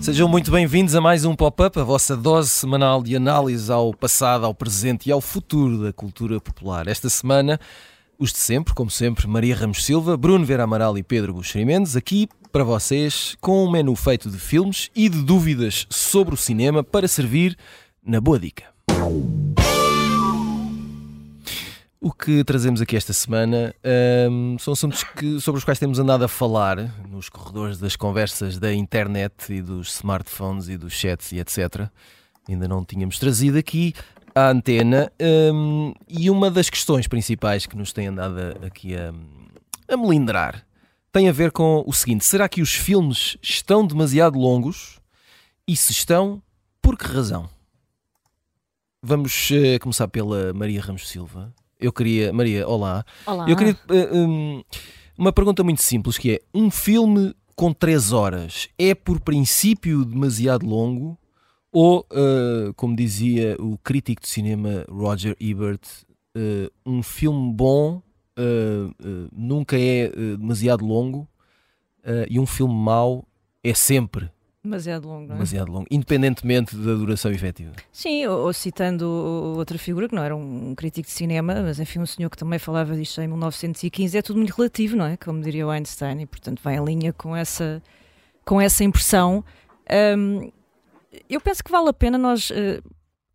Sejam muito bem-vindos a mais um Pop-Up, a vossa dose semanal de análise ao passado, ao presente e ao futuro da cultura popular. Esta semana, os de sempre, como sempre, Maria Ramos Silva, Bruno Vera Amaral e Pedro Buxeri Mendes, aqui para vocês com um menu feito de filmes e de dúvidas sobre o cinema para servir na boa dica. O que trazemos aqui esta semana um, são assuntos que, sobre os quais temos andado a falar nos corredores das conversas da internet e dos smartphones e dos chats e etc. Ainda não tínhamos trazido aqui à antena. Um, e uma das questões principais que nos tem andado aqui a, a melindrar tem a ver com o seguinte: será que os filmes estão demasiado longos? E se estão, por que razão? Vamos uh, começar pela Maria Ramos Silva eu queria. Maria, olá. Olá. Eu queria. Uh, um, uma pergunta muito simples que é: um filme com 3 horas é por princípio demasiado longo? Ou, uh, como dizia o crítico de cinema Roger Ebert, uh, um filme bom nunca é demasiado longo e um filme mau é sempre Demasiado longo, não é? Demasiado longo, independentemente da duração efetiva. Sim, ou, ou, citando outra figura que não era um crítico de cinema, mas enfim, um senhor que também falava disto em 1915, é tudo muito relativo, não é? Como diria o Einstein, e portanto vai em linha com essa, com essa impressão. Um, eu penso que vale a pena nós. Uh,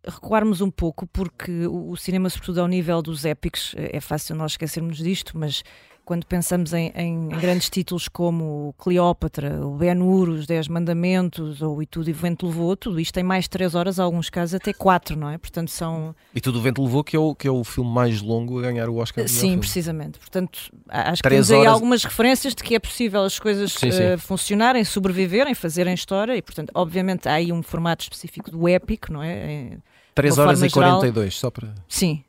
recuarmos um pouco, porque o, o cinema, sobretudo ao nível dos épicos, é fácil nós esquecermos disto, mas quando pensamos em, em, grandes títulos como Cleópatra, o Ben-Hur, os Dez Mandamentos ou E Tudo e o Vento Levou, tudo isto tem mais de 3 horas, em alguns casos até 4, não é? Portanto são... E Tudo o Vento Levou que é o, que é o filme mais longo a ganhar o Oscar. Sim, precisamente. Portanto, acho que temos aí algumas referências de que é possível as coisas sim, sim. Uh, funcionarem, sobreviverem, fazerem história e, portanto, obviamente há aí um formato específico do épico, não é? 3 horas e 42, geral. só para... Sim.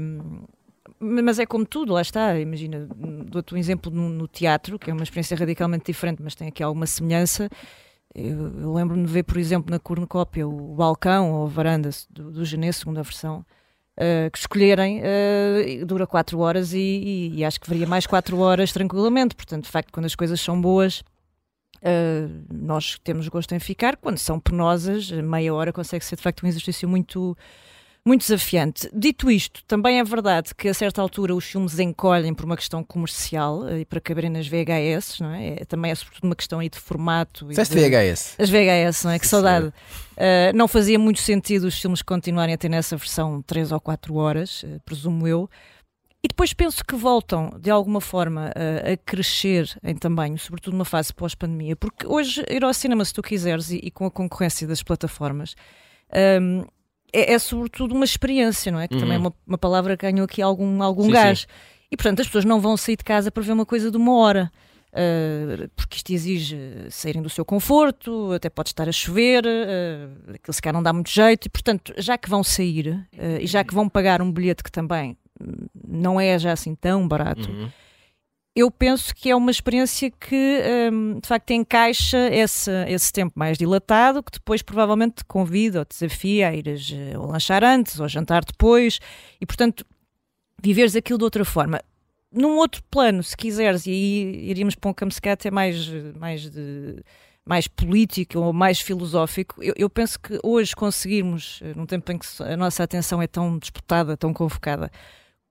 Um, mas é como tudo, lá está. Imagina, dou-te um exemplo no, no, teatro, que é uma experiência radicalmente diferente, mas tem aqui alguma semelhança. Eu, eu lembro-me de ver, por exemplo, na cornucópia o balcão ou a varanda do, do Genê, segunda versão, uh, que escolherem, uh, dura 4 horas e, e, e, acho que varia mais 4 horas tranquilamente. Portanto, de facto, quando as coisas são boas, uh, nós temos gosto em ficar. Quando são penosas, meia hora consegue ser de facto um exercício muito muito desafiante. Dito isto, também é verdade que a certa altura os filmes encolhem por uma questão comercial eh, e para caberem nas VHS, não é? é também é sobretudo uma questão aí de formato. Disseste de... VHS? As VHS, não é? Que saudade. Uh, não fazia muito sentido os filmes continuarem a ter nessa versão 3 ou 4 horas, uh, presumo eu. E depois penso que voltam, de alguma forma, a, a crescer em tamanho, sobretudo numa fase pós-pandemia, porque hoje ir ao cinema, se tu quiseres, e, e com a concorrência das plataformas, um, é, é, sobretudo uma experiência, não é? Que uhum. também é uhum. uma, uma, palavra que ganhou aqui algum, algum sim, gás. Sim. E portanto as pessoas não vão sair de casa para ver uma coisa de uma hora. Uh, porque isto exige saírem do seu conforto, até pode estar a chover, uh, aquilo se calhar não dá muito jeito, e portanto, já que vão sair uh, e já que vão pagar um bilhete que também não é já assim tão barato, uhum eu penso que é uma experiência que um, de facto encaixa esse, esse tempo mais dilatado, que depois provavelmente te convida ou te desafia a ires eh, ou lanchar antes ou jantar depois e, portanto, viveres aquilo de outra forma. Num outro plano, se quiseres, e aí iríamos para um campo até mais, mais de mais político ou mais filosófico, eu, eu, penso que hoje conseguirmos, eh, num tempo em que a nossa atenção é tão disputada, tão convocada,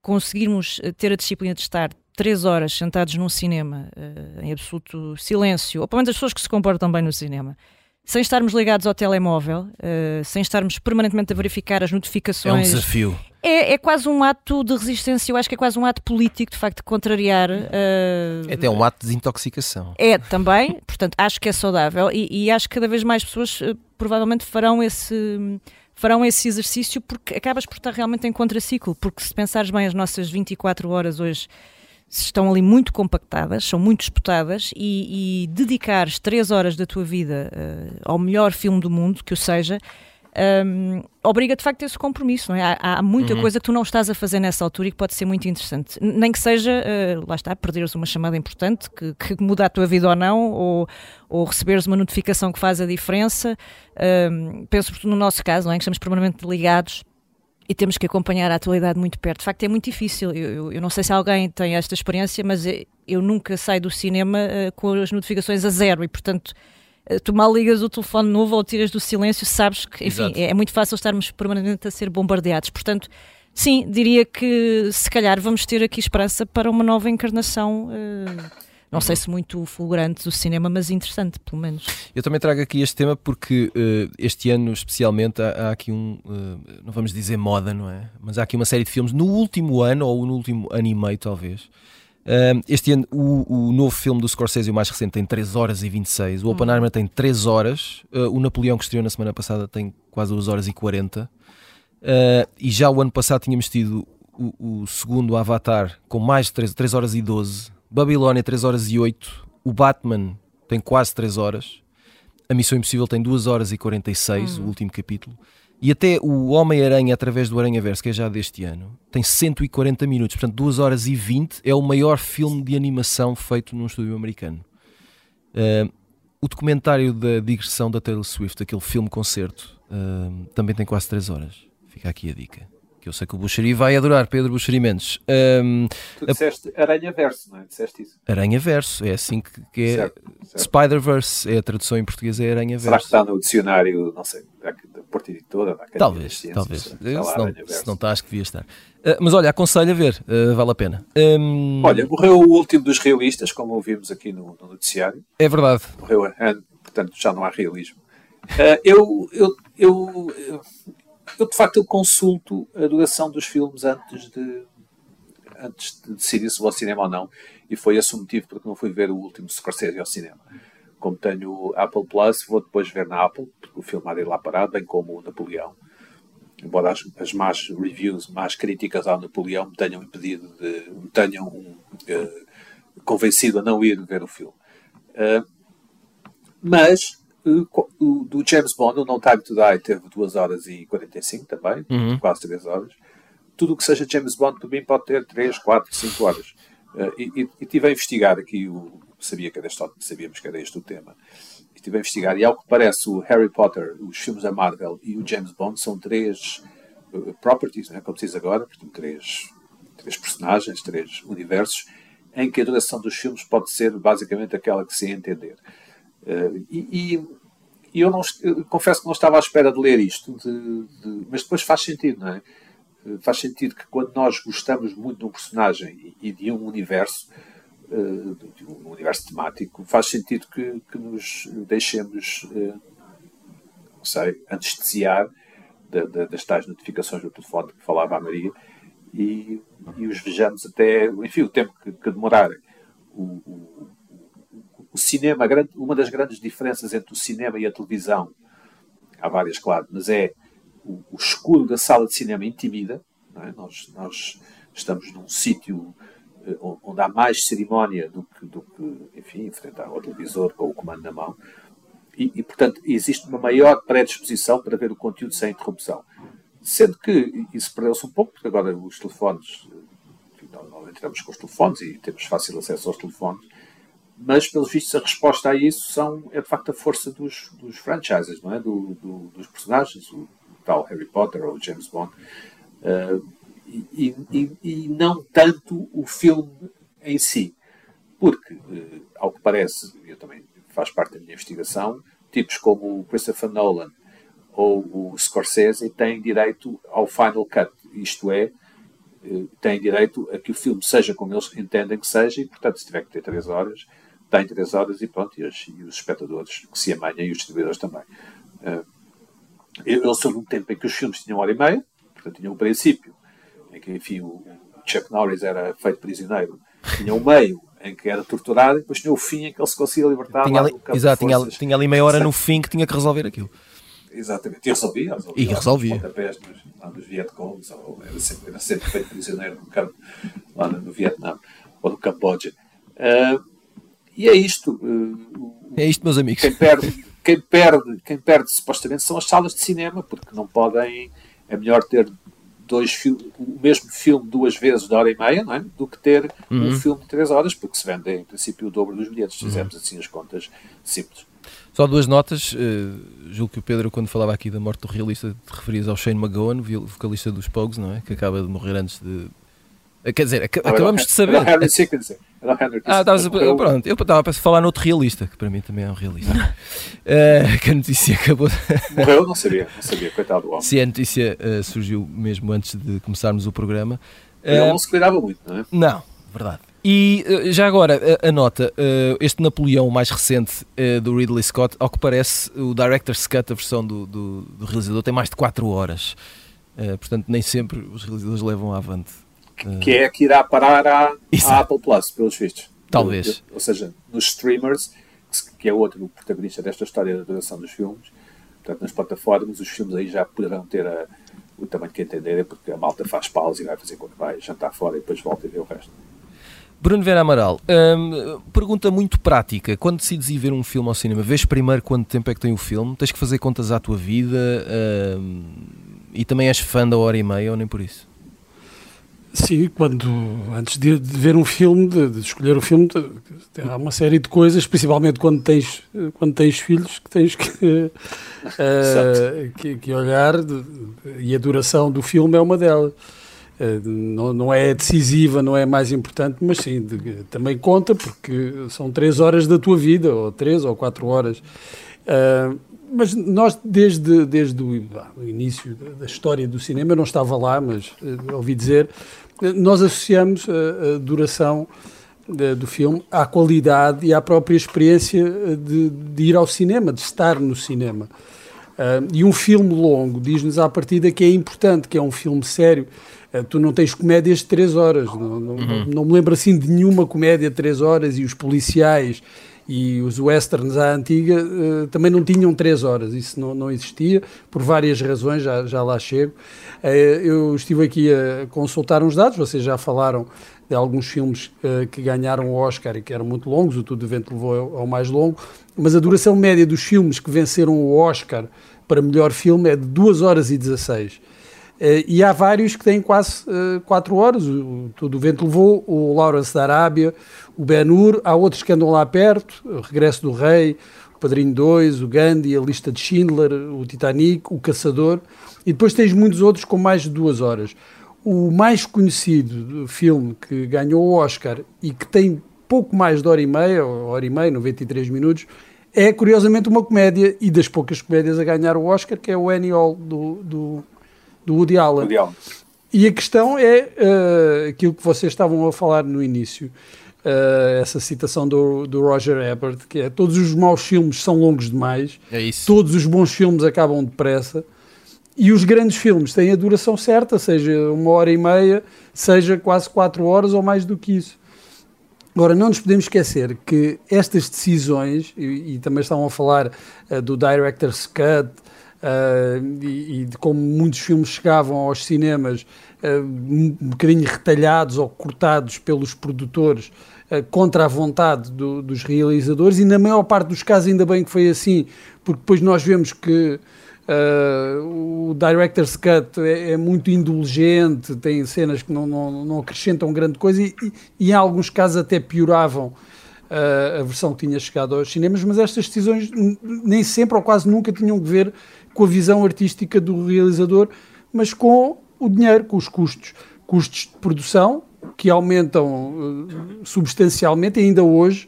conseguirmos eh, ter a disciplina de estar três horas sentados num cinema uh, em absoluto silêncio, ou pelo menos as pessoas que se comportam bem no cinema, sem estarmos ligados ao telemóvel, uh, sem estarmos permanentemente a verificar as notificações. É um desafio. É, é, quase um ato de resistência, eu acho que é quase um ato político, de facto, de contrariar. Uh, é até um ato de desintoxicação. É, também, portanto, acho que é saudável e, e acho que cada vez mais pessoas uh, provavelmente farão esse. Farão esse exercício porque acabas por estar realmente em contraciclo. Porque se pensares bem, as nossas 24 horas hoje estão ali muito compactadas, são muito disputadas e, e dedicares três horas da tua vida uh, ao melhor filme do mundo, que o seja, um, obriga de facto esse compromisso. É? há, há muita uhum. coisa que tu não estás a fazer nessa altura e que pode ser muito interessante. Nem que seja, uh, lá está, perderes uma chamada importante que, que, muda a tua vida ou não, ou, ou receberes uma notificação que faz a diferença. Um, penso no nosso caso, não é? que estamos permanentemente ligados e temos que acompanhar a atualidade muito perto. De facto, é muito difícil. Eu, eu, eu, não sei se alguém tem esta experiência, mas eu nunca saio do cinema uh, com as notificações a zero e, portanto, uh, tu mal ligas o telefone novo ou tiras do silêncio, sabes que, enfim, é, é, muito fácil estarmos permanentemente a ser bombardeados. Portanto, sim, diria que se calhar vamos ter aqui esperança para uma nova encarnação. Uh, não sei se muito fulgurante do cinema, mas interessante, pelo menos. Eu também trago aqui este tema porque uh, este ano, especialmente, há, há aqui um, uh, não vamos dizer moda, não é? Mas há aqui uma série de filmes no último ano, ou no último ano e meio, talvez. Uh, este ano, o, o, novo filme do Scorsese, o mais recente, tem 3 horas e 26. O Oppenheimer hum. tem 3 horas. o Napoleão, que estreou na semana passada, tem quase 2 horas e 40. e já o ano passado tínhamos tido o, o segundo Avatar com mais de 3, 3 horas e 12 Babilónia 3 horas e 8, o Batman tem quase 3 horas, a Missão Impossível tem 2 horas e 46, hum. o último capítulo, e até o Homem-Aranha através do Aranha-Verso, que é já deste ano, tem 140 minutos, portanto 2 horas e 20 é o maior filme de animação feito num estúdio americano. Uh, o documentário da digressão da Taylor Swift, aquele filme-concerto, uh, também tem quase 3 horas. Fica aqui a dica que eu sei que o Buxeri vai adorar, Pedro Buxeri Mendes. Um, tu disseste a... Aranha Verso, não é? Disseste isso? Aranha Verso, é assim que, que é. Spider-Verse, é a tradução em português é Aranha Verso. Será que está no dicionário, não sei, da Porta Editora, da Talvez, Ciências, talvez. Se não, se não está, acho que devia estar. Uh, mas olha, aconselho a ver, uh, vale a pena. Um... Olha, morreu o último dos realistas, como ouvimos aqui no, no noticiário. É verdade. Morreu, portanto já não há realismo. Uh, eu, eu, eu, eu de facto eu consulto a duração dos filmes antes de antes de decidir se vou ao cinema ou não e foi esse o motivo porque não fui ver o último Scorsese ao cinema. Como tenho Apple Plus vou depois ver na Apple porque o filme há de ir lá parado bem como o Napoleão. Embora as, as más reviews, más críticas ao Napoleão me tenham impedido de me tenham uh, convencido a não ir ver o filme. Uh, mas o do James Bond, o No Time to Die, teve 2 horas e 45 também, uhum. quase 3 horas. Tudo o que seja James Bond, para mim, pode ter 3, 4, 5 horas. Uh, e, e, e estive a investigar aqui, o, sabia que era este, sabíamos que era este o tema, e estive a investigar, e ao que parece, o Harry Potter, os filmes da Marvel e o James Bond são três uh, properties, né, como se diz agora, portanto, três, três personagens, três universos, em que a duração dos filmes pode ser basicamente aquela que se entender. Uh, e, e, eu, não, eu confesso que não estava à espera de ler isto, de, de, mas depois faz sentido, não é? Uh, faz sentido que quando nós gostamos muito de um personagem e, de um universo, uh, de um universo temático, faz sentido que, que nos deixemos, não sei, anestesiar das tais notificações do telefone que falava a Maria e, e os vejamos até, enfim, o tempo que, que demorarem. O, o, o cinema, uma das grandes diferenças entre o cinema e a televisão, há várias, claro, mas é o, o escuro da sala de cinema intimida. É? Nós, nós estamos num sítio eh, onde há mais cerimónia do que, do que enfim, enfrentar ao televisor com o comando na mão. E, e, portanto, existe uma maior predisposição para ver o conteúdo sem interrupção. Sendo que isso perdeu-se um pouco, porque agora os telefones, enfim, nós entramos com os telefones e temos fácil acesso aos telefones, mas pelos vistos a resposta a isso são, é de facto a força dos, dos franchises, não é? Do, do, dos personagens, o tal Harry Potter ou James Bond, uh, e, e, e, não tanto o filme em si, porque, uh, ao que parece, eu também faz parte da minha investigação, tipos como o Christopher Nolan ou o Scorsese têm direito ao final cut, isto é, eh, têm direito a que o filme seja como eles entendem que seja, e portanto, se tiver que ter três horas, tem três horas e pronto, e os, e os espectadores que se amanham e os distribuidores também. Uh, eu, eu sou de um tempo em que os filmes tinham hora e meia, portanto tinham um princípio, em que enfim o Chuck Norris era feito prisioneiro, tinha o um meio em que era torturado e depois tinha o fim em que ele se conseguia libertar. Tinha ali, exato, tinha, tinha, ali meia hora no fim que tinha que resolver aquilo. Exatamente, e resolvia. resolvia e resolvia. Nos, nos Vietcongs, era sempre, era sempre feito prisioneiro no campo, lá no Vietnã ou no Camboja. Uh, e é isto. é isto, meus amigos. Quem perde, quem perde, quem perde supostamente são as salas de cinema, porque não podem. É melhor ter dois o mesmo filme duas vezes de hora e meia, não é? Do que ter uhum. um filme de três horas, porque se vende em princípio o dobro dos bilhetes, se uhum. fizermos assim as contas simples. Só duas notas. Uh, julgo que o Pedro, quando falava aqui da morte do realista, te referias ao Shane McGowan, vocalista dos Pogues, não é? Que acaba de morrer antes de. Eh, quer dizer, ac não, acabamos de saber. Era Henry Sickens. ah, estavas a, pronto, eu estava a falar noutro realista, que para mim também é um realista. uh, que a notícia acabou. Morreu, não sabia, não sabia, coitado do homem. Sim, a notícia uh, surgiu mesmo antes de começarmos o programa. Ele não se cuidava muito, não é? Não, verdade. E eh, já agora, a, a nota, uh, este Napoleão mais recente uh, do Ridley Scott, ao que parece, o Director's Cut, a versão do, do, do realizador, tem mais de 4 horas. Uh, portanto, nem sempre os realizadores levam avante. Que é que irá parar à, à Apple Plus, pelos vistos. Talvez. ou seja, nos streamers, que é outro protagonista desta história da duração dos filmes, portanto, nas plataformas, os filmes aí já poderão ter a, o tamanho que entenderem, porque a malta faz pausa e vai fazer quando vai jantar fora e depois volta e vê o resto. Bruno Vera Amaral, hum, pergunta muito prática. Quando decides ir ver um filme ao cinema, vês primeiro quanto tempo é que tem o filme? Tens que fazer contas à tua vida? Hum, e também és fã da hora e meia ou nem por isso? Sim, quando antes de, de ver um filme, de, de escolher o um filme, de, há uma série de coisas, principalmente quando tens, quando tens filhos, que tens que, uh, que, que, olhar, e a duração do filme é uma delas. Eh, não, não é decisiva, não é mais importante, mas sim, também conta porque são três horas da tua vida, ou três ou quatro horas. Uh, mas nós, desde, desde o, o, início da história do cinema, eu não estava lá, mas uh, ouvi dizer, nós associamos a, duração de, do filme à qualidade e à própria experiência de, de ir ao cinema, de estar no cinema. Uh, e um filme longo diz-nos à partida que é importante, que é um filme sério, eh, tu não tens comédias de 3 horas. Não, não, uhum. não, me lembro assim de nenhuma comédia de 3 horas e os policiais e os westerns à antiga uh, também não tinham 3 horas. Isso não, não existia por várias razões, já, já lá chego. Uh, eu estive aqui a consultar uns dados, vocês já falaram de alguns filmes uh, que ganharam o Oscar e que eram muito longos, o Tudo Evento levou ao mais longo, mas a duração média dos filmes que venceram o Oscar para melhor filme é de 2 horas e 16. Uh, e há vários que têm quase 4 uh, horas. O, o Vento Levou, o Lawrence da Arábia, o Ben-Hur. Há outros que andam lá perto: O Regresso do Rei, o Padrinho 2, o Gandhi, a Lista de Schindler, o Titanic, o Caçador. E depois tens muitos outros com mais de 2 horas. O mais conhecido filme que ganhou o Oscar e que tem pouco mais de hora e meia, hora e meia, 93 minutos, é curiosamente uma comédia e das poucas comédias a ganhar o Oscar, que é o Annie Hall do, do do Woody Allen. Woody Allen. E a questão é uh, aquilo que vocês estavam a falar no início, uh, essa citação do, do Roger Ebert, que é todos os maus filmes são longos demais, é todos os bons filmes acabam depressa, e os grandes filmes têm a duração certa, seja uma hora e meia, seja quase quatro horas ou mais do que isso. Agora, não nos podemos esquecer que estas decisões, e, e também estavam a falar uh, do Director's Cut, uh, e, e, de como muitos filmes chegavam aos cinemas uh, um bocadinho retalhados ou cortados pelos produtores uh, contra a vontade do, dos realizadores, e na maior parte dos casos, ainda bem que foi assim, porque depois nós vemos que. Uh, o Director's Cut é, é, muito indulgente, tem cenas que não, não, não acrescentam grande coisa e, e, e, em alguns casos até pioravam uh, a versão que tinha chegado aos cinemas, mas estas decisões nem sempre ou quase nunca tinham que ver com a visão artística do realizador, mas com o dinheiro, com os custos. Custos de produção que aumentam uh, substancialmente, ainda hoje,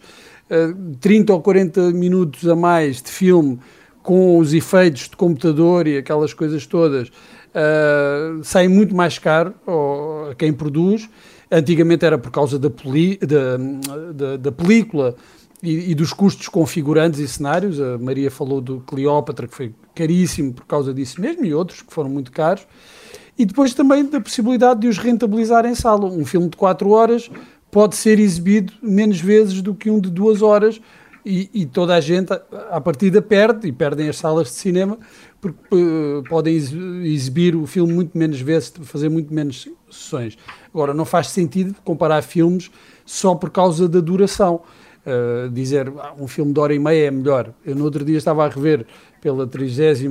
uh, 30 ou 40 minutos a mais de filme com os efeitos de computador e aquelas coisas todas, uh, saem muito mais caro a quem produz. Antigamente era por causa da, poli, da, da, da película e, e, dos custos configurantes e cenários. A Maria falou do Cleópatra, que foi caríssimo por causa disso mesmo, e outros que foram muito caros. E depois também da possibilidade de os rentabilizar em sala. Um filme de 4 horas pode ser exibido menos vezes do que um de 2 horas, e, e, toda a gente, à partida, perde, e perdem as salas de cinema, porque uh, podem exibir o filme muito menos vezes, fazer muito menos sessões. Agora, não faz sentido comparar filmes só por causa da duração. uh, dizer ah, um filme de hora e meia é melhor. Eu no outro dia estava a rever pela 37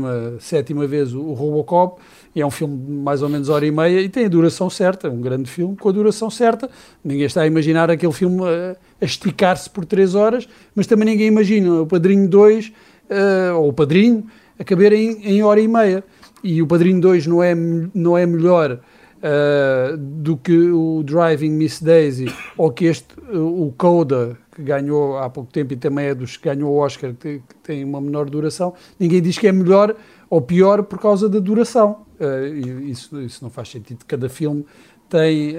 vez o, Robocop e é um filme de mais ou menos hora e meia e tem a duração certa, um grande filme com a duração certa. Ninguém está a imaginar aquele filme a, a esticar-se por 3 horas, mas também ninguém imagina o Padrinho 2 uh, ou o Padrinho a caber em, em hora e meia. E o Padrinho 2 não é, não é melhor uh, do que o Driving Miss Daisy ou que este, o Coda, que ganhou há pouco tempo e também é dos que ganhou o Oscar, que, que tem uma menor duração. Ninguém diz que é melhor ou pior por causa da duração. Uh, isso, isso não faz sentido. Cada filme tem,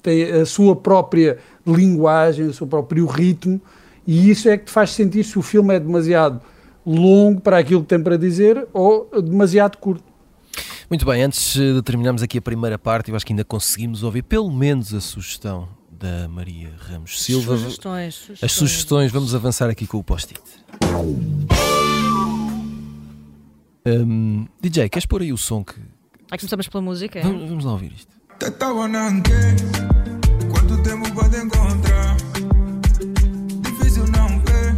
tem a sua própria linguagem, o seu próprio ritmo, e isso é que te faz sentir se o filme é demasiado longo para aquilo que tem para dizer ou demasiado curto. Muito bem, antes de terminarmos aqui a primeira parte, eu acho que ainda conseguimos ouvir pelo menos a sugestão da Maria Ramos Silva. Sugestões, sugestões. As sugestões, vamos avançar aqui com o post-it. Um, DJ, queres pôr aí o som que. Ah, começamos pela música? É? Vamos, vamos lá ouvir isto. Quanto tempo pode encontrar? Difícil não ver.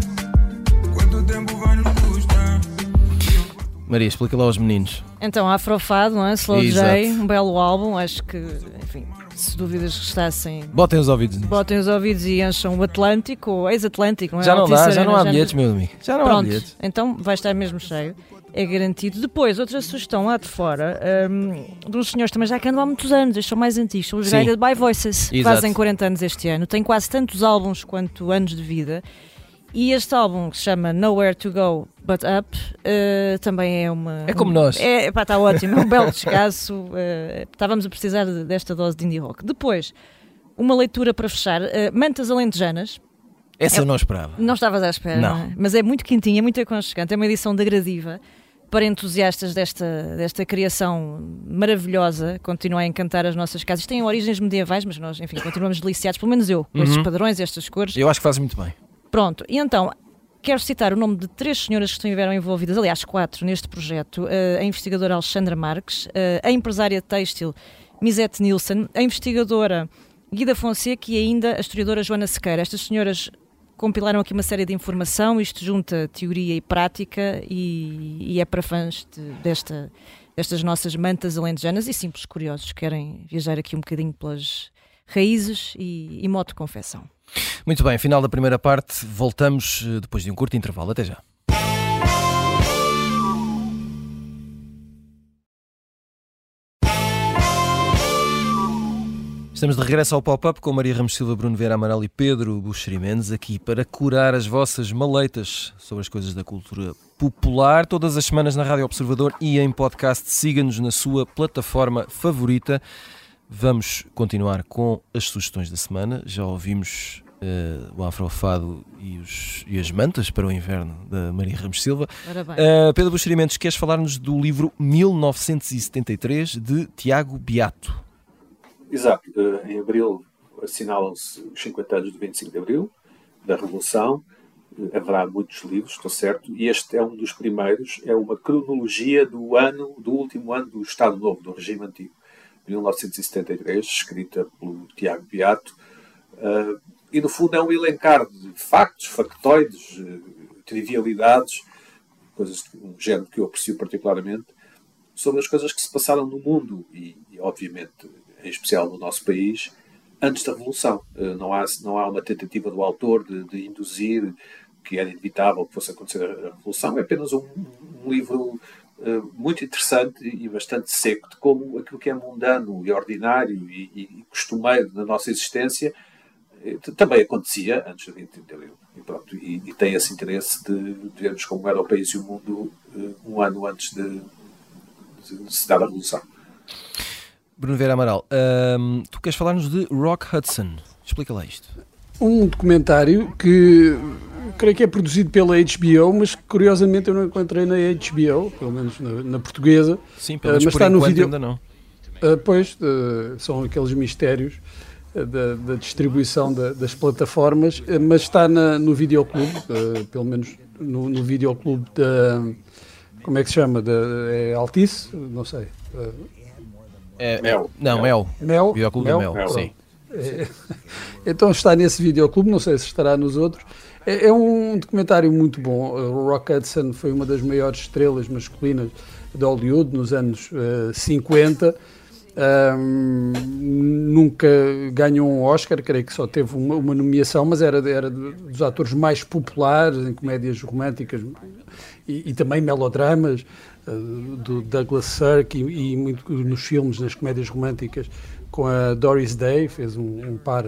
Quanto tempo vai nos custar? Maria, explica lá aos meninos. Então, Afrofado, não é? Slow Exato. J, um belo álbum, acho que, enfim, se dúvidas restassem, Botem os ouvidos nisso. botem os ouvidos e encham o Atlântico, ou ex-Atlântico, não é? Já não dá, já não há bilhetes, meu amigo. Já não há Pronto, bilhetes. então vai estar mesmo cheio, é garantido. Depois, outra sugestão lá de fora, hum, de uns senhores também já que andam há muitos anos, estes são mais antigos, são os. Guided by Voices, Exato. fazem 40 anos este ano, têm quase tantos álbuns quanto anos de vida. E este álbum que se chama Nowhere to Go But Up eh, também é uma. É como nós. É, pá, está ótimo, é um belo descasso. eh, estávamos a precisar de- desta dose de indie rock. Depois, uma leitura para fechar: eh, Mantas Alentejanas. Essa eu não esperava. Não estavas à espera, Não. não. é? Mas é muito quentinha, é muito aconchegante. É uma edição da Gradiva para entusiastas desta, desta criação maravilhosa. Continua a encantar as nossas casas. Tem origens medievais, mas nós, enfim, continuamos deliciados, pelo menos eu, com estes Uhum. padrões, estas cores. Eu acho que fazes muito bem. Pronto, e então quero citar o nome de três senhoras que estiveram envolvidas, aliás, quatro, neste projeto: Eh, a investigadora Alexandra Marques, eh, a empresária têxtil Misette Nielsen, a investigadora Guida Fonseca e ainda a historiadora Joana Sequeira. Estas senhoras compilaram aqui uma série de informação, isto junta teoria e prática e, e é para fãs de- desta, destas nossas mantas alentejanas e simples curiosos que querem viajar aqui um bocadinho pelas raízes e, e de confecção. Muito bem, final da primeira parte. Voltamos eh, depois de um curto intervalo. Até já. Estamos de regresso ao pop-up com Maria Ramos Silva, Bruno Vera Amaral e Pedro Buxeri Mendes aqui para curar as vossas maleitas sobre as coisas da cultura popular. Todas as semanas na Rádio Observador e em podcast. Siga-nos na sua plataforma favorita. Vamos continuar com as sugestões da semana. Já ouvimos eh, o Afrofado e, os- e as mantas para o inverno da Maria Ramos Silva. Uh, Pedro Buxeri Mendes, queres falar-nos do livro 1973 de Tiago Beato? Exato. Eh, Em abril assinalam-se os 50 anos do 25 de abril, da Revolução. Haverá muitos livros, estou certo, e este é um dos primeiros. É uma cronologia do ano, do último ano do Estado Novo, do regime antigo, 1973, escrita pelo Tiago Beato. E no fundo é um elencar de factos, factoides, eh, trivialidades, coisas um género que eu aprecio particularmente, sobre as coisas que se passaram no mundo e, e, obviamente, em especial no nosso país, antes da Revolução. Eh, Não há, não há uma tentativa do autor de, de induzir que era inevitável que fosse acontecer a Revolução. É apenas um, um livro eh, muito interessante e bastante seco de como aquilo que é mundano e ordinário e, e- costumeiro na nossa existência também acontecia antes do 25 de Abril. E, pronto, e, e tem esse interesse de, de vermos como era o país e o mundo eh, um ano antes de, de se dar a Revolução. Bruno Vera Amaral, hum, tu queres falar-nos de Rock Hudson? Explica lá isto. Um documentário que creio que é produzido pela HBO, mas que, curiosamente eu não encontrei na HBO, pelo menos na, na portuguesa. Sim, pelo menos mas por está no vídeo- ainda não. Ah, pois, ah, são aqueles mistérios da, da distribuição da- das plataformas, ah, mas está na- no videoclube, ah, pelo menos no, no videoclube da. Como é que se chama? Da, é Altice? Não sei. Ah, É, Mel. Não, Mel. Mel? Videoclube da Mel, Mel. sim. É, então está nesse videoclube, não sei se estará nos outros. É, é, um documentário muito bom. O Rock Hudson foi uma das maiores estrelas masculinas de Hollywood nos anos uh, 50. Um, nunca ganhou um Oscar, creio que só teve uma, uma, nomeação, mas era, era dos atores mais populares em comédias românticas e, e também melodramas, uh, do Douglas Sirk e, e, muito nos filmes, nas comédias românticas, com a Doris Day, fez um, um par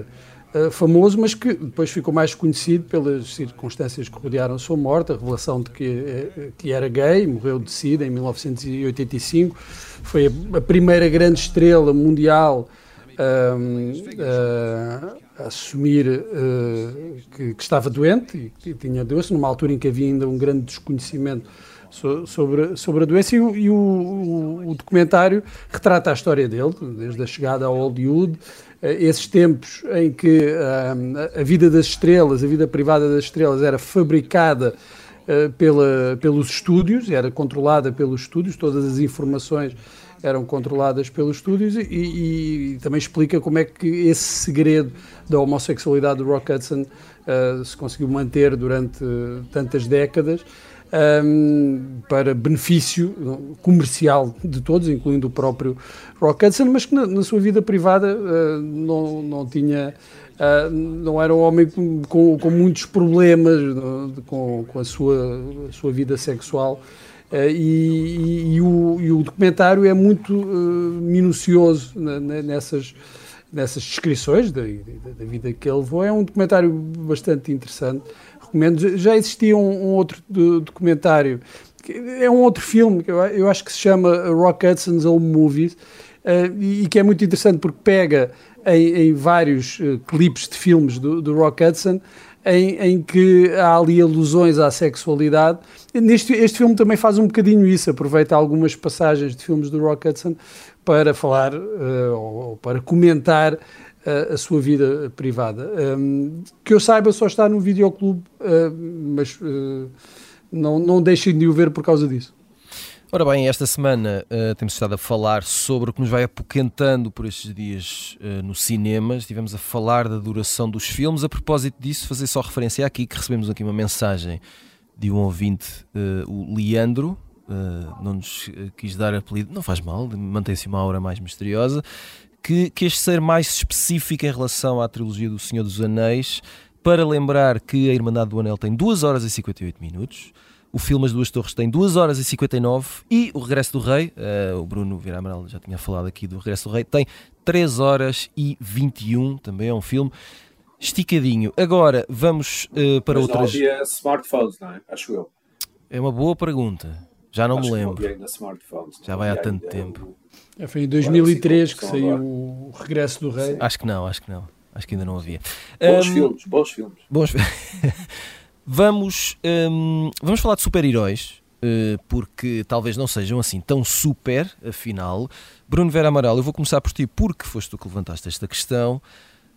uh, famoso, mas que depois ficou mais conhecido pelas circunstâncias que rodearam a sua morte, a revelação de que, eh, que era gay, morreu de SIDA em 1985 foi a, primeira grande estrela mundial um, a, a assumir que, que, estava doente e que tinha doença, numa altura em que havia ainda um grande desconhecimento so, sobre, sobre a doença, e, o, o, o, documentário retrata a história dele, desde a chegada a Hollywood, esses tempos em que uh, a vida das estrelas, a vida privada das estrelas era fabricada eh, pela, pelos estúdios, era controlada pelos estúdios, todas as informações eram controladas pelos estúdios e, e, e também explica como é que esse segredo da homossexualidade do Rock Hudson uh, se conseguiu manter durante tantas décadas um, para benefício comercial de todos, incluindo o próprio Rock Hudson, mas que na, na sua vida privada uh, não, não tinha Uh, não era um homem com, com muitos problemas com, com a, sua, a sua vida sexual. Uh, e, e, e, o, e, o, documentário é muito uh, minucioso nessas, nessas descrições da, da, vida que ele levou. É um documentário bastante interessante. Já existia um, um outro documentário, é um outro filme, eu, eu acho que se chama Rock Hudson's Home Movies, e que é muito interessante porque pega em, em vários uh, clipes de filmes do, do Rock Hudson, em, em, que há ali alusões à sexualidade. Neste, este filme também faz um bocadinho isso, aproveita algumas passagens de filmes do Rock Hudson para falar uh, ou para comentar uh, a sua vida privada. Um, que eu saiba, só está no videoclube, uh, mas não, não deixem de o ver por causa disso. Ora bem, esta semana uh, temos estado a falar sobre o que nos vai apoquentando por estes dias uh, no cinema. Estivemos a falar da duração dos filmes. A propósito disso, fazer só referência aqui que recebemos aqui uma mensagem de um ouvinte, uh, o Leandro, não nos quis dar apelido, não faz mal, mantém-se uma aura mais misteriosa, que quis ser mais específico em relação à trilogia do Senhor dos Anéis, para lembrar que a Irmandade do Anel tem 2 horas e 58 minutos. O filme As Duas Torres tem 2 horas e 59 e O Regresso do Rei, uh, o Bruno Vira Amaral já tinha falado aqui do Regresso do Rei, tem 3 horas e 21, também é um filme esticadinho. Agora vamos uh, para Mas outras. Não havia smartphones, não é? Acho eu. É uma boa pergunta. Já não Acho me lembro. Já vai há tanto tempo. É, foi em 2003 que saiu o Regresso do Rei. Acho que não, acho que não. Acho que ainda não havia. Bons um, filmes, bons filmes. Bons Vamos, um, vamos falar de super-heróis, uh, porque talvez não sejam assim tão super, afinal. Bruno Vera Amaral, eu vou começar por ti, porque foste tu que levantaste esta questão.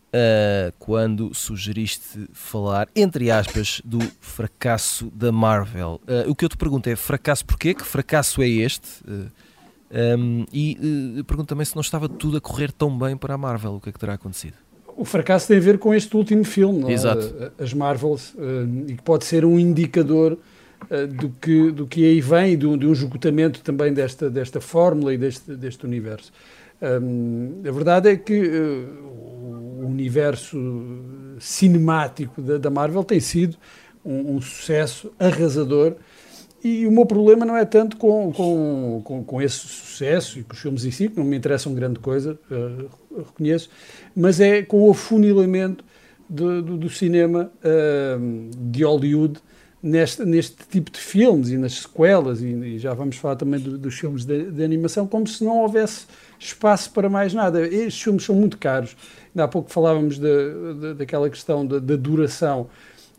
Uh, quando sugeriste falar, entre aspas, do fracasso da Marvel. Uh, o que eu te pergunto é: fracasso porquê? Que fracasso é este? Uh, um, e pergunto também se não estava tudo a correr tão bem para a Marvel. O que é que terá acontecido? o fracasso tem a ver com este último filme, não é? As Marvels, uh, e que pode ser um indicador uh, do, que, do que aí vem e de, de um esgotamento também desta, desta fórmula e deste, deste universo. Um, a verdade é que uh, o universo cinemático da, da Marvel tem sido um, um sucesso arrasador e o meu problema não é tanto com, com, com, com, esse sucesso e com os filmes em si, que não me interessam grande coisa, uh, reconheço, mas é com o afunilamento do, do, do cinema uh, de Hollywood neste, neste tipo de filmes e nas sequelas, e, e já vamos falar também do, dos filmes de, de, animação, como se não houvesse espaço para mais nada. Estes filmes são muito caros. Ainda há pouco falávamos de, daquela questão da, da duração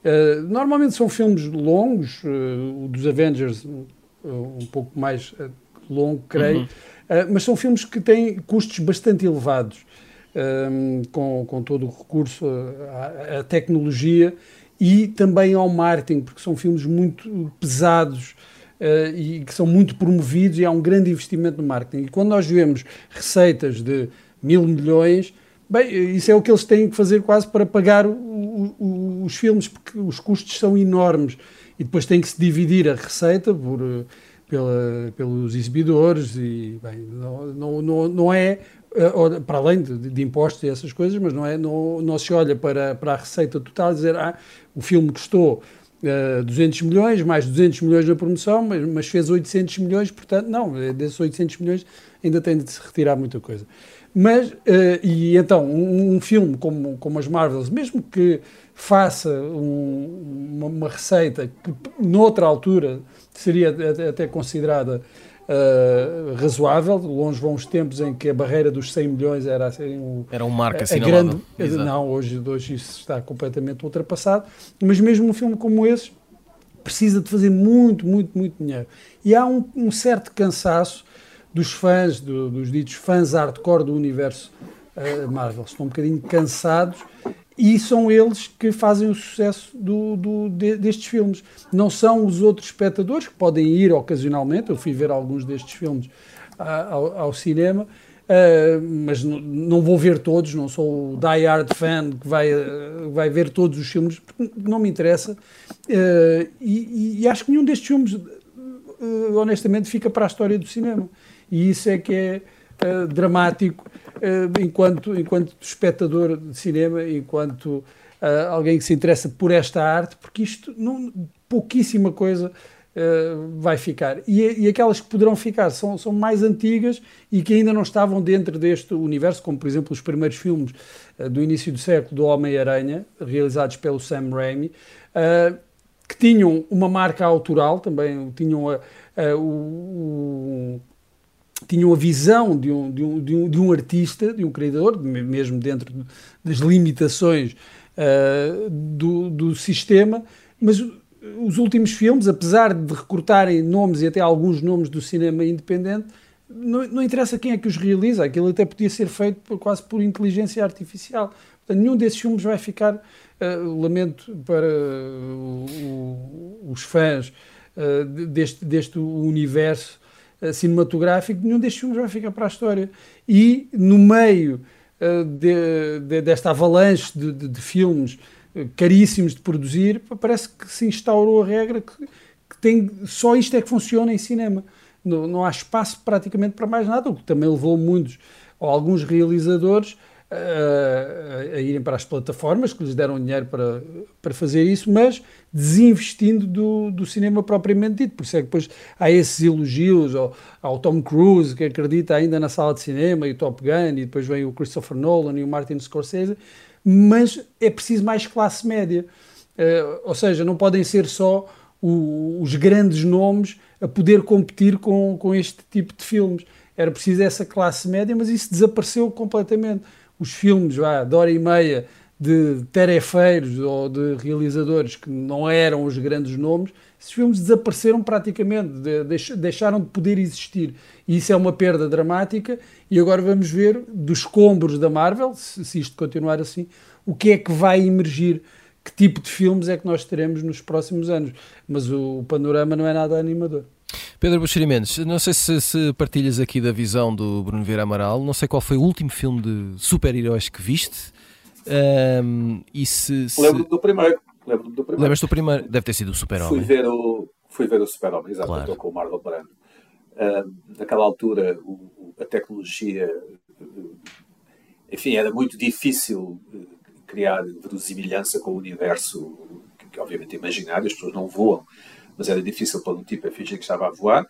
Uh, normalmente são filmes longos, uh, o dos Avengers uh, um pouco mais longo, creio, uhum. mas são filmes que têm custos bastante elevados, com, com todo o recurso à, à, tecnologia e também ao marketing, porque são filmes muito pesados e que são muito promovidos e há um grande investimento no marketing. E quando nós vemos receitas de mil milhões, Bem, isso é o que eles têm que fazer quase para pagar o, o, os filmes, porque os custos são enormes e depois tem que se dividir a receita por, eh, pela, pelos exibidores e bem, não, não, não, é eh, para além de, de, impostos e essas coisas, mas não é não, não se olha para, para a receita total e dizer ah, o filme custou uh, 200 milhões, mais 200 milhões na promoção, mas, mas fez 800 milhões, portanto, não, desses 800 milhões ainda tem de se retirar muita coisa. Mas, uh, e então, um, um, filme como, como as Marvels, mesmo que faça um, uma, uma, receita que, noutra altura, seria até, considerada uh, razoável, longe vão os tempos em que a barreira dos 100 milhões era assim, um, era um marco grande Não, hoje, hoje isso está completamente ultrapassado, mas mesmo um filme como esse precisa de fazer muito, muito, muito dinheiro. E há um, um certo cansaço dos fãs, do, dos ditos fãs hardcore do universo uh, Marvel. Estão um bocadinho cansados e são eles que fazem o sucesso do, do, de, destes filmes. Não são os outros espectadores que podem ir ocasionalmente. Eu fui ver alguns destes filmes uh, ao, ao, cinema, uh, mas não vou ver todos. Não sou o die-hard fan que vai, uh, vai ver todos os filmes, porque não me interessa. E, e, acho que nenhum destes filmes, honestamente, fica para a história do cinema. E isso é que é uh, dramático uh, enquanto, enquanto espectador de cinema, enquanto uh, alguém que se interessa por esta arte, porque isto, não, pouquíssima coisa vai ficar. E, e, aquelas que poderão ficar são, são mais antigas e que ainda não estavam dentro deste universo, como por exemplo os primeiros filmes do início do século do Homem-Aranha, realizados pelo Sam Raimi, que tinham uma marca autoral, também tinham a, a, o, tinham a visão de um, de um, de um, de um artista, de um criador, mesmo dentro das limitações uh, do, do sistema, mas os últimos filmes, apesar de recortarem nomes e até alguns nomes do cinema independente, não, não, interessa quem é que os realiza, aquilo até podia ser feito por, quase por inteligência artificial. Portanto, nenhum desses filmes vai ficar, uh, lamento para uh, o, os fãs uh, deste, deste universo cinematográfico, nenhum destes filmes vai ficar para a história. E no meio uh, de, de, desta avalanche de, de, filmes uh, caríssimos de produzir, parece que se instaurou a regra que, que, tem, só isto é que funciona em cinema. Não, não há espaço praticamente para mais nada, o que também levou muitos, ou alguns realizadores, a, irem para as plataformas que lhes deram dinheiro para, para fazer isso, mas desinvestindo do, do cinema propriamente dito. Por isso é que depois há esses elogios ao, ao Tom Cruise, que acredita ainda na sala de cinema, e o Top Gun, e depois vem o Christopher Nolan e o Martin Scorsese, mas é preciso mais classe média. Uh, ou seja, não podem ser só o, os grandes nomes a poder competir com, com este tipo de filmes. Era preciso essa classe média, mas isso desapareceu completamente os filmes vá, de hora e meia de tarefeiros ou de realizadores que não eram os grandes nomes, esses filmes desapareceram praticamente, de, deixaram de poder existir. E isso é uma perda dramática. E agora vamos ver dos escombros da Marvel, se, se isto continuar assim, o que é que vai emergir, que tipo de filmes é que nós teremos nos próximos anos. Mas o, o panorama não é nada animador. Pedro Buxeri Mendes, não sei se, se, partilhas aqui da visão do Bruno Vieira Amaral, não sei qual foi o último filme de super-heróis que viste. Um, e se, se... Lembro-me do primeiro. Lembro do primeiro. Lembras do primeiro? Deve ter sido o Super-Homem. Fui ver o, fui ver o Super-Homem, exato, claro. estou com o Marlon Brando. Uh, naquela altura, o, a tecnologia, enfim, era muito difícil eh, criar verosimilhança com o universo, que, que obviamente é imaginário, as pessoas não voam mas era difícil para um tipo a fingir que estava a voar.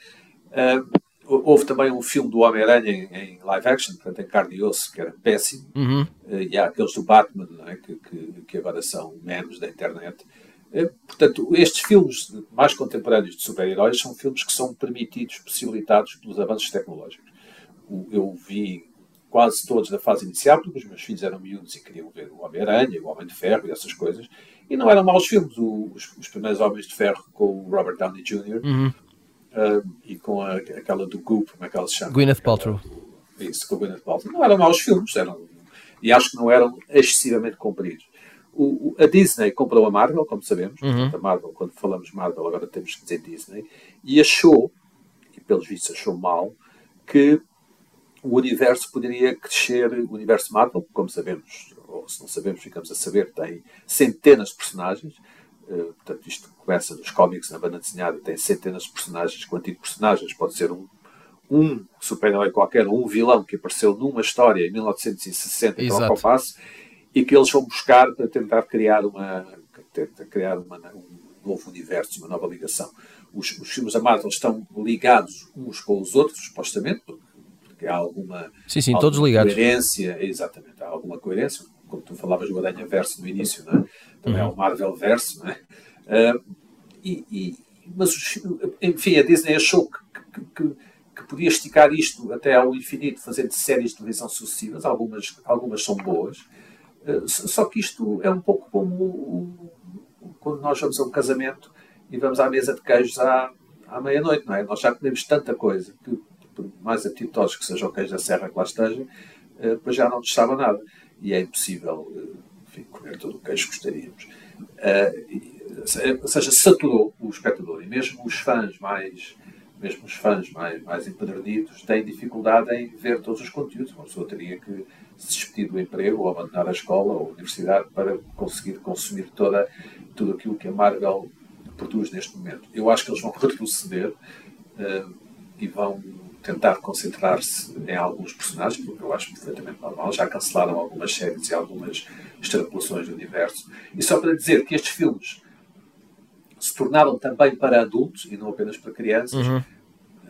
Uh, houve também um filme do Homem-Aranha em, em, live action, portanto em carne e osso, que era péssimo. Uhum. Uh, e há aqueles do Batman, é? que, que, que, agora são memes da internet. Uh, portanto, estes filmes mais contemporâneos de super-heróis são filmes que são permitidos, possibilitados pelos avanços tecnológicos. eu vi quase todos da fase inicial, porque os meus filhos eram miúdos e queriam ver o Homem-Aranha, o Homem de Ferro e essas coisas. E não eram maus filmes. O, os, os, primeiros Homens de Ferro com o Robert Downey Jr. Uhum. Uh, e com a, aquela do Goop, como é que ela se chama? Gwyneth Paltrow. Isso, com o Gwyneth Paltrow. Não eram maus filmes, eram, e acho que não eram excessivamente compridos. O, a Disney comprou a Marvel, como sabemos. Uhum. A Marvel, quando falamos Marvel, agora temos que dizer Disney. E achou, e pelos vistos achou mal, que o universo poderia crescer, o universo Marvel, como sabemos, ou se não sabemos, ficamos a saber, tem centenas de personagens. Uh, portanto, isto começa nos cómics, na banda desenhada, tem centenas de personagens, quanto de personagens, pode ser um, um super-herói qualquer, um vilão que apareceu numa história em 1960 em ao passo e que eles vão buscar para tentar criar uma tentar criar uma, um novo universo, uma nova ligação. Os, os filmes da Marvel estão ligados uns com os outros, supostamente, porque há alguma, sim, sim, alguma todos ligados. coerência, exatamente, há alguma coerência, como tu falavas do Aranha Verso no início, não é? também uhum. há o Marvel Verso, não é? Uh, e, e, mas, enfim, a Disney achou que, que, que que podia esticar isto até ao infinito, fazendo séries de televisão sucessivas, algumas, algumas são boas, eh, só que isto é um pouco como quando nós vamos a um casamento e vamos à mesa de queijos à, à meia-noite, não é? Nós já comemos tanta coisa que, por mais apetitosos que sejam queijos da serra que lá estejam, eh, depois já não nos sabe nada. E é impossível eh, enfim, comer todo o queijo que gostaríamos. Ou seja, saturou o espectador. E mesmo os fãs mais mesmo os fãs mais, mais empedernidos têm dificuldade em ver todos os conteúdos. Uma pessoa teria que se despedir do emprego ou abandonar a escola ou a universidade para conseguir consumir toda, tudo aquilo que a Marvel produz neste momento. Eu acho que eles vão retroceder uh, e vão tentar concentrar-se em alguns personagens, porque eu acho perfeitamente normal. Já cancelaram algumas séries e algumas extrapolações do universo. E só para dizer que estes filmes se tornaram também para adultos e não apenas para crianças, uhum.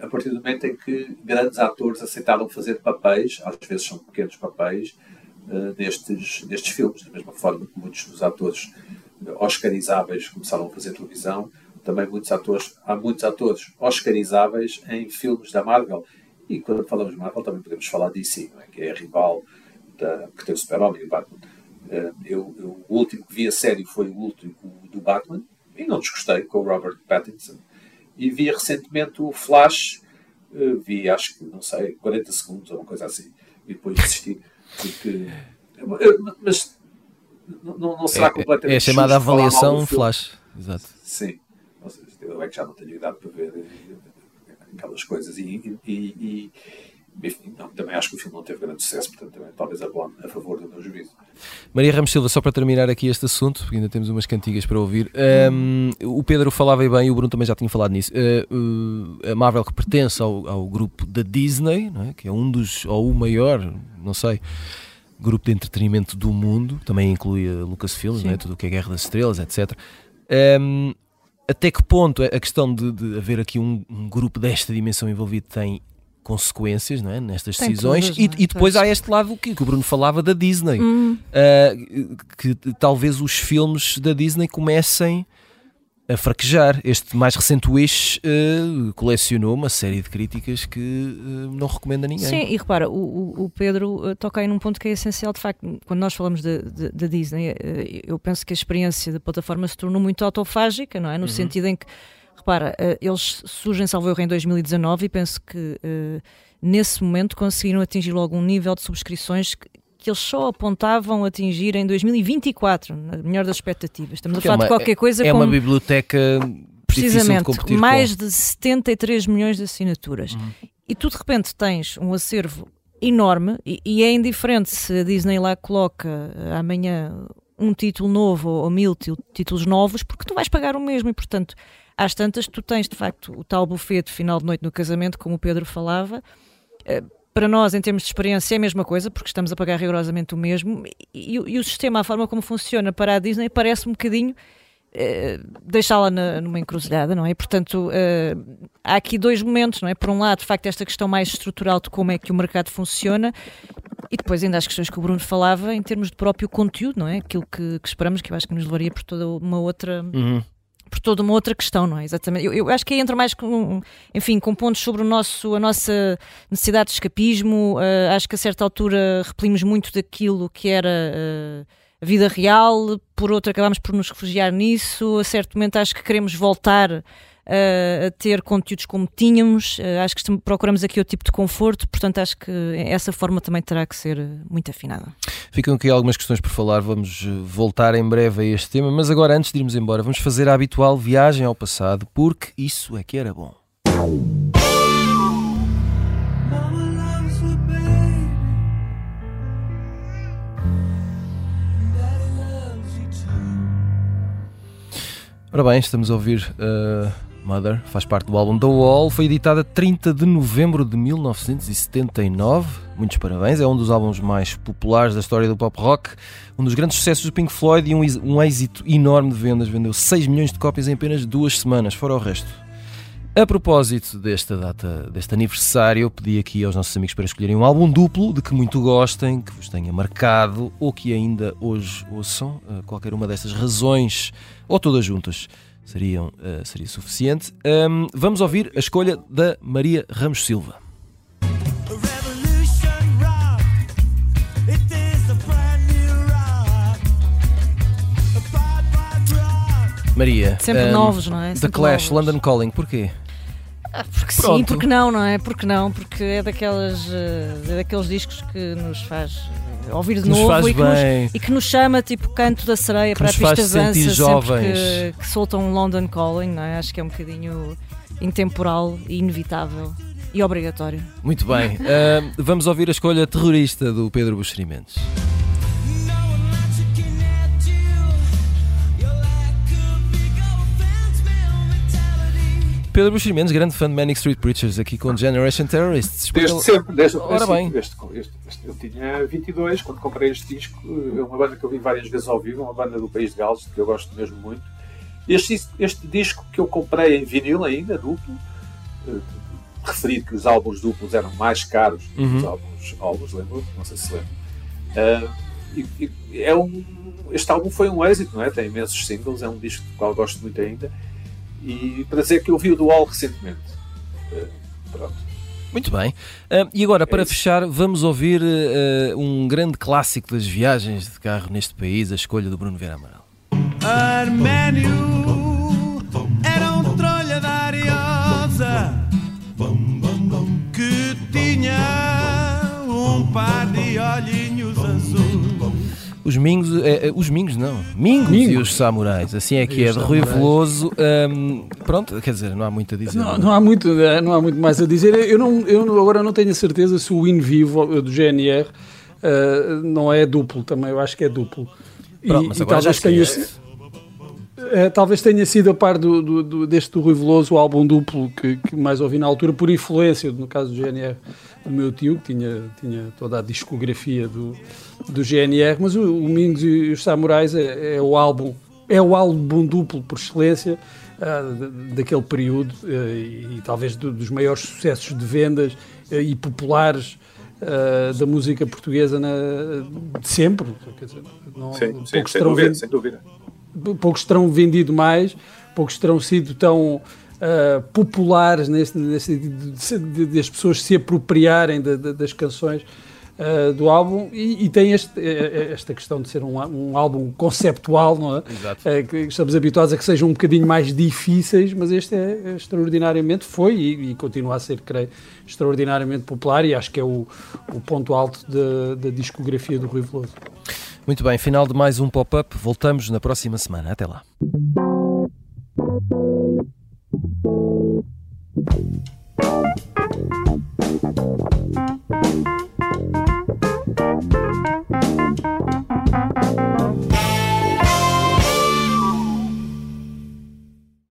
a partir do momento em que grandes atores aceitaram fazer papéis, às vezes são pequenos papéis, uh, nestes, nestes filmes, da mesma forma que muitos dos atores oscarizáveis começaram a fazer televisão, também muitos atores, há muitos atores oscarizáveis em filmes da Marvel. E quando falamos de Marvel também podemos falar de DC, é? que é a rival da, que tem o Super-Homem e o Batman. Uh, eu, eu, o último que vi a sério foi o último do Batman, e não desgostei com o Robert Pattinson. E vi recentemente o Flash, uh, vi acho que, não sei, 40 segundos ou uma coisa assim, e depois desisti, porque. Mas não, não será é, completamente. É chamada avaliação Flash, exato. Sim, eu é que já não tenho idade para ver eh, aquelas coisas e, e, e enfim, não, também acho que o filme não teve grande sucesso, portanto, também, talvez abone a favor do meu juízo. Maria Ramos Silva, só para terminar aqui este assunto, porque ainda temos umas cantigas para ouvir. Um, o Pedro falava bem, e o Bruno também já tinha falado nisso. Uh, uh, a Marvel que pertence ao, ao grupo da Disney, é? que é um dos, ou o maior, não sei, grupo de entretenimento do mundo, também inclui a Lucasfilm, é? tudo o que é Guerra das Estrelas, etc. Um, até que ponto a questão de, de haver aqui um, um grupo desta dimensão envolvido tem consequências não é? nestas Tem decisões. Todas, e, é? e, depois pois. há este lado que, que, o Bruno falava da Disney, hum. uh, que talvez os filmes da Disney comecem a fraquejar. Este mais recente Wish uh, colecionou uma série de críticas que uh, não recomenda a ninguém. Sim, e repara, o, o Pedro toca aí num ponto que é essencial, de facto, quando nós falamos da Disney, eu penso que a experiência da plataforma se tornou muito autofágica, não é? No uhum. sentido em que repara, eles surgem, salvo erro, em 2019 e penso que nesse momento conseguiram atingir logo um nível de subscrições que, que eles só apontavam atingir em 2024, na melhor das expectativas. Estamos Porque a falar é uma, de qualquer coisa É como... uma biblioteca precisamente de mais com. de 73 milhões de assinaturas. Uhum. E tu de repente tens um acervo enorme e, e, é indiferente se a Disney lá coloca uh, amanhã um título novo ou mil títulos novos, porque tu vais pagar o mesmo e portanto às tantas, tu tens de facto o tal buffet de final de noite no casamento, como o Pedro falava. Eh, para nós, em termos de experiência, é a mesma coisa, porque estamos a pagar rigorosamente o mesmo. E, e o sistema, a forma como funciona para a Disney, parece um bocadinho eh, deixá-la numa encruzilhada, não é? Portanto, uh, há aqui dois momentos, não é? Por um lado, de facto, esta questão mais estrutural de como é que o mercado funciona e depois ainda as questões que o Bruno falava em termos de próprio conteúdo, não é? Aquilo que, que esperamos, que eu acho que nos levaria por toda uma outra... Uhum por toda uma outra questão, não é? Exatamente. Eu, eu, acho que aí entra mais com, enfim, com pontos sobre o nosso, a nossa necessidade de escapismo. Uh, acho que a certa altura repelimos muito daquilo que era uh, a vida real, por outra acabamos por nos refugiar nisso. A certo momento acho que queremos voltar eh, a ter conteúdos como tínhamos. Eh, acho que procuramos aqui o tipo de conforto, portanto, acho que essa forma também terá que ser eh, muito afinada. Ficam aqui algumas questões por falar, vamos voltar em breve a este tema, mas agora, antes de irmos embora, vamos fazer a habitual viagem ao passado, porque isso é que era bom. Ora bem, estamos a ouvir uh, Mother, faz parte do álbum The Wall, foi editada 30 de novembro de 1979. Muitos parabéns, é um dos álbuns mais populares da história do pop rock, um dos grandes sucessos do Pink Floyd e um, um êxito enorme de vendas. Vendeu 6 milhões de cópias em apenas duas semanas, fora o resto. A propósito desta data, deste aniversário, eu pedi aqui aos nossos amigos para escolherem um álbum duplo de que muito gostem, que vos tenha marcado ou que ainda hoje ouçam. Uh, qualquer uma dessas razões, ou todas juntas, seriam, uh, seria suficiente. Um, vamos ouvir a escolha da Maria Ramos Silva. Maria, Sempre um, novos, não é? The Sempre Clash, novos. London Calling, porquê? Ah, porque sim, Pronto. porque não, não é? Porque não, porque é daquelas, eh, é daqueles discos que nos faz ouvir de novo e, que nos, e que nos chama tipo canto da sereia Que para a pista de dança sentir sempre jovens. que, que soltam um London Calling, não é? Acho que é um bocadinho intemporal e inevitável e obrigatório. Muito bem. Um, vamos ouvir a escolha terrorista do Pedro Buxeri Pedro Mendes, grande fã de Manic Street Preachers, aqui com Generation Terrorists. Desde sempre, desde o Ora bem. Este, este- este- eu tinha 22 quando comprei este disco. É uma banda que eu vi várias vezes ao vivo, uma banda do País de Gales, que eu gosto mesmo muito. Este, este disco que eu comprei em vinil ainda, duplo, eh, referido que os álbuns duplos eram mais caros que os Uhum. álbuns, álbuns lembro? Não sei se lembro. E- e é um, este álbum foi um êxito, não é? Tem imensos singles, é um disco do qual gosto muito ainda. E para dizer que eu vi o Dual recentemente. Ah, pronto. Muito bem. Um, e agora, para isso. fechar, vamos ouvir uh, um grande clássico das viagens de carro neste país, a escolha do Bruno Vieira Amaral. Arménio era um trolha da Ariosa Os Mingos, eh, eh, os Mingos não, Mingos, Mingos. e os Samurais, assim é que E é, de Rui Samurais. Veloso. pronto, quer dizer, não há muito a dizer. Não, não há muito, eh, não há muito mais a dizer. Eu, não, eu agora não tenho a certeza se o in vivo do GNR eh, não é duplo também. Eu acho que é duplo. E, Pronto, mas e agora já esquece. Eh, talvez tenha sido a par do, do- do- deste do Rui Veloso o álbum duplo que, que mais ouvi na altura, por influência, no caso do GNR, do meu tio, que tinha, tinha toda a discografia do, do GNR. Mas o, o Mingos e os Samurais é, é o álbum, é o álbum duplo por excelência. da- daquele período eh, e, talvez do- dos maiores sucessos de vendas eh, e populares ah, da música portuguesa na, de sempre. Dizer, não- Sim, sim, sem dúvida, sem dúvida. Poucos terão vendido mais, poucos terão sido tão ah, populares nesse, nesse sentido de, de- de as pessoas se apropriarem da- das canções ah, do álbum e, e tem este- eh, esta questão de ser um, um álbum conceptual, não é? Exato. Eh, que estamos habituados a que sejam um bocadinho mais difíceis, mas este é extraordinariamente, foi e, e continua a ser, creio, extraordinariamente popular e acho que é o, o ponto alto da, da discografia do Rui Veloso. Muito bem, final de mais um pop-up. Voltamos na próxima semana. Até lá.